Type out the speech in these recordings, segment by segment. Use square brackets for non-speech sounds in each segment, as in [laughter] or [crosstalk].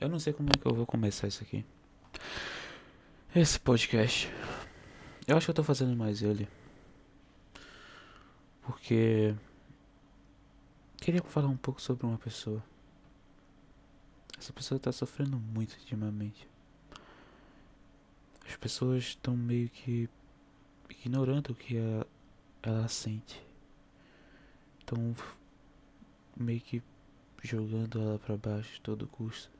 Eu não sei como é que eu vou começar isso aqui. Esse podcast. Eu acho que eu tô fazendo mais ele. Porque. Queria falar um pouco sobre uma pessoa. Essa pessoa tá sofrendo muito ultimamente. As pessoas estão meio que ignorando o que a, ela sente. Estão meio que jogando ela para baixo de todo custo.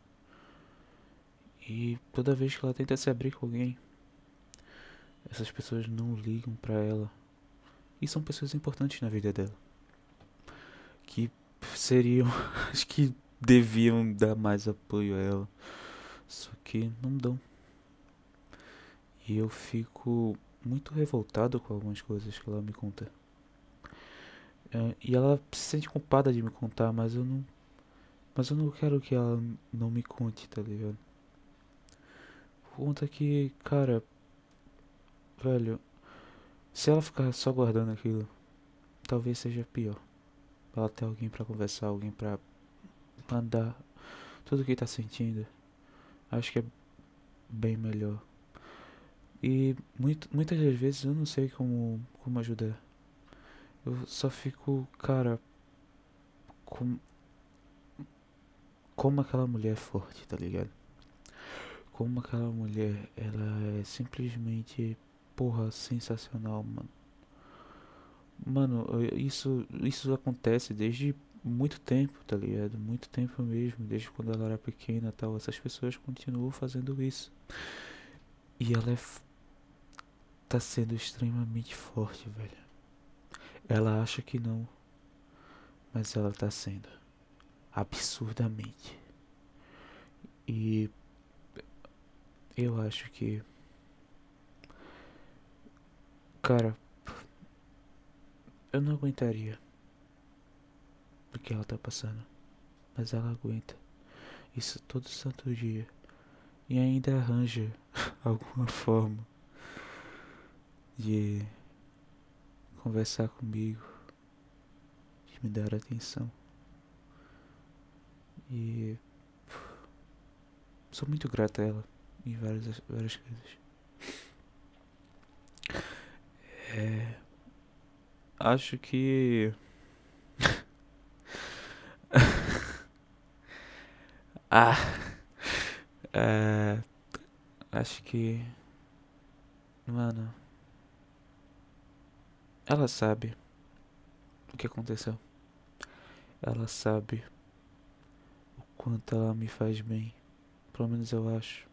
E toda vez que ela tenta se abrir com alguém, essas pessoas não ligam para ela. E são pessoas importantes na vida dela. Que seriam, [laughs] acho que deviam dar mais apoio a ela. Só que não dão. E eu fico muito revoltado com algumas coisas que ela me conta. É, e ela se sente culpada de me contar, mas eu não. Mas eu não quero que ela não me conte, tá ligado? Conta que, cara. Velho. Se ela ficar só guardando aquilo, talvez seja pior. Ela ter alguém para conversar, alguém para mandar tudo que tá sentindo. Acho que é bem melhor. E muito, muitas das vezes eu não sei como, como ajudar. Eu só fico, cara, com, como aquela mulher é forte, tá ligado? Como aquela mulher, ela é simplesmente, porra, sensacional, mano. Mano, isso, isso acontece desde muito tempo, tá ligado? Muito tempo mesmo, desde quando ela era pequena tal. Essas pessoas continuam fazendo isso. E ela é tá sendo extremamente forte, velho. Ela acha que não, mas ela tá sendo absurdamente. E eu acho que cara, eu não aguentaria o que ela tá passando, mas ela aguenta. Isso todo santo dia e ainda arranja [laughs] alguma forma de conversar comigo, de me dar atenção. E sou muito grato a ela em várias, várias coisas. É, acho que. [laughs] ah! É, acho que. Mano. Ela sabe o que aconteceu. Ela sabe quanto ela me faz bem. Pelo menos eu acho.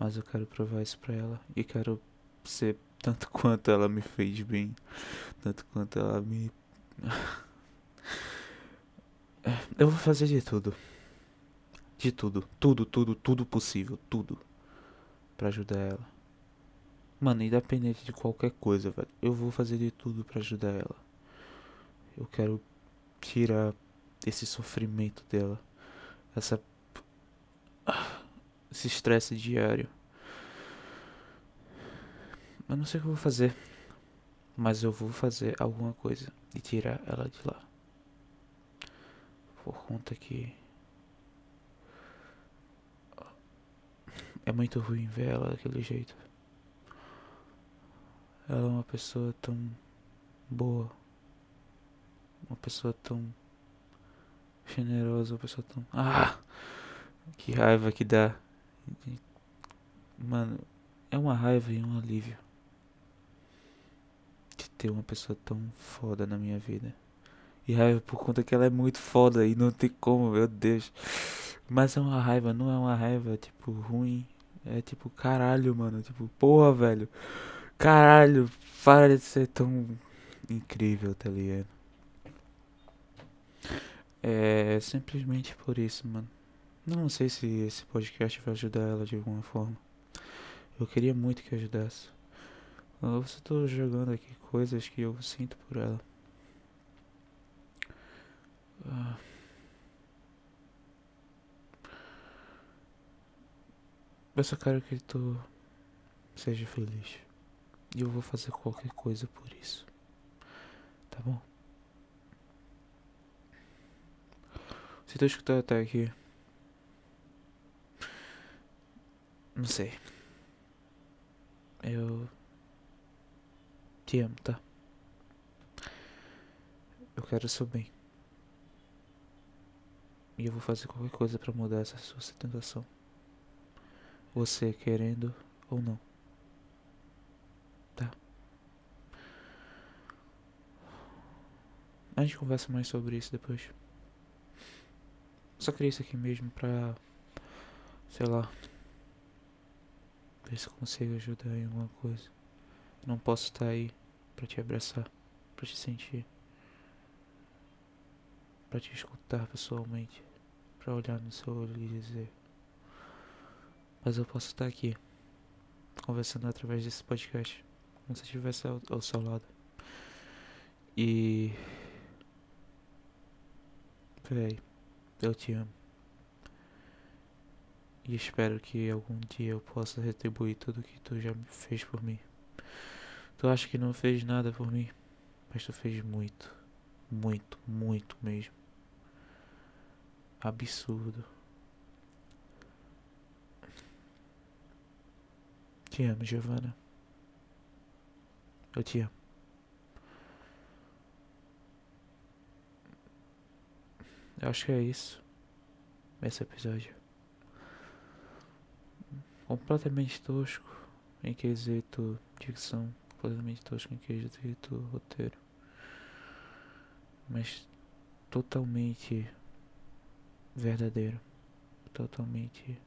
Mas eu quero provar isso pra ela. E quero ser tanto [laughs] quanto ela me fez bem. Tanto quanto ela me. [laughs] Eu vou fazer de tudo. De tudo. Tudo, tudo, tudo possível. Tudo. Pra ajudar ela. Mano, independente de qualquer coisa, velho. Eu vou fazer de tudo para ajudar ela. Eu quero tirar esse sofrimento dela. Essa. Esse estresse diário. Eu não sei o que eu vou fazer. Mas eu vou fazer alguma coisa e tirar ela de lá. Por conta que. É muito ruim ver ela daquele jeito. Ela é uma pessoa tão boa. Uma pessoa tão generosa, uma pessoa tão. Ah! Que raiva que dá. Mano, é uma raiva e um alívio. De ter uma pessoa tão foda na minha vida. E raiva por conta que ela é muito foda e não tem como, meu Deus. Mas é uma raiva, não é uma raiva tipo ruim. É tipo caralho, mano. Tipo, porra, velho. Caralho, para de ser tão incrível, tá ligado? É simplesmente por isso, mano. Não sei se esse podcast vai ajudar ela de alguma forma. Eu queria muito que ajudasse. Eu só tô jogando aqui coisas que eu sinto por ela. Ah. Eu só quero que tu seja feliz. E eu vou fazer qualquer coisa por isso. Tá bom? fita escutar até aqui. Não sei. Eu. Te amo, tá? Eu quero seu bem. E eu vou fazer qualquer coisa para mudar essa sua situação. Você querendo ou não. Tá? A gente conversa mais sobre isso depois. Só queria isso aqui mesmo pra. Sei lá. Ver se consigo ajudar em alguma coisa. Não posso estar aí pra te abraçar, pra te sentir, pra te escutar pessoalmente, pra olhar no seu olho e dizer. Mas eu posso estar aqui, conversando através desse podcast, como se estivesse ao, ao seu lado. E. Véi, eu te amo. E espero que algum dia eu possa retribuir tudo que tu já fez por mim. Tu acha que não fez nada por mim, mas tu fez muito. Muito, muito mesmo. Absurdo. Te amo, Giovana. Eu te amo. Eu acho que é isso. Esse episódio. Completamente tosco em quesito dicção, completamente tosco em quesito roteiro, mas totalmente verdadeiro, totalmente